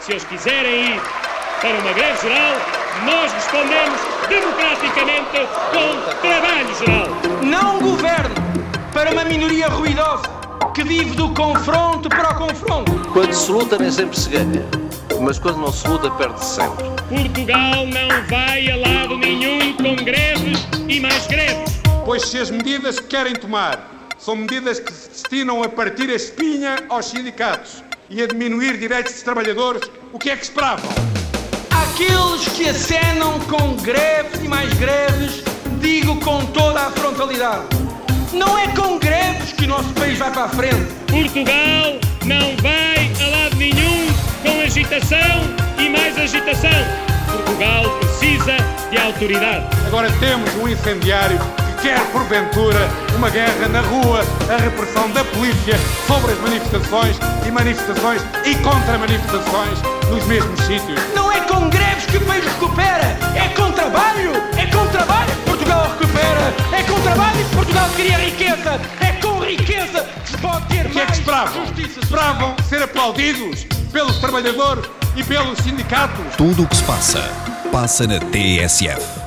Se eles quiserem ir para uma greve geral, nós respondemos democraticamente com trabalho geral. Não governo para uma minoria ruidosa que vive do confronto para o confronto. Quando se luta nem sempre se ganha, mas quando não se luta perde-se sempre. Portugal não vai a lado nenhum com greves e mais greves. Pois se as medidas que querem tomar são medidas que se destinam a partir a espinha aos sindicatos e a diminuir direitos dos trabalhadores, o que é que esperavam? Aqueles que acenam com greves e mais greves, digo com toda a frontalidade. Não é com greves que o nosso país vai para a frente. Portugal não vai a lado nenhum com agitação e mais agitação. Portugal precisa de autoridade. Agora temos um incendiário quer porventura uma guerra na rua, a repressão da polícia sobre as manifestações e manifestações e contra-manifestações nos mesmos sítios. Não é com greves que o país recupera, é com trabalho, é com trabalho que Portugal recupera, é com trabalho que Portugal cria riqueza, é com riqueza que se pode ter o que é que esperavam? justiça Esperavam ser aplaudidos pelos trabalhadores e pelos sindicatos. Tudo o que se passa, passa na TSF.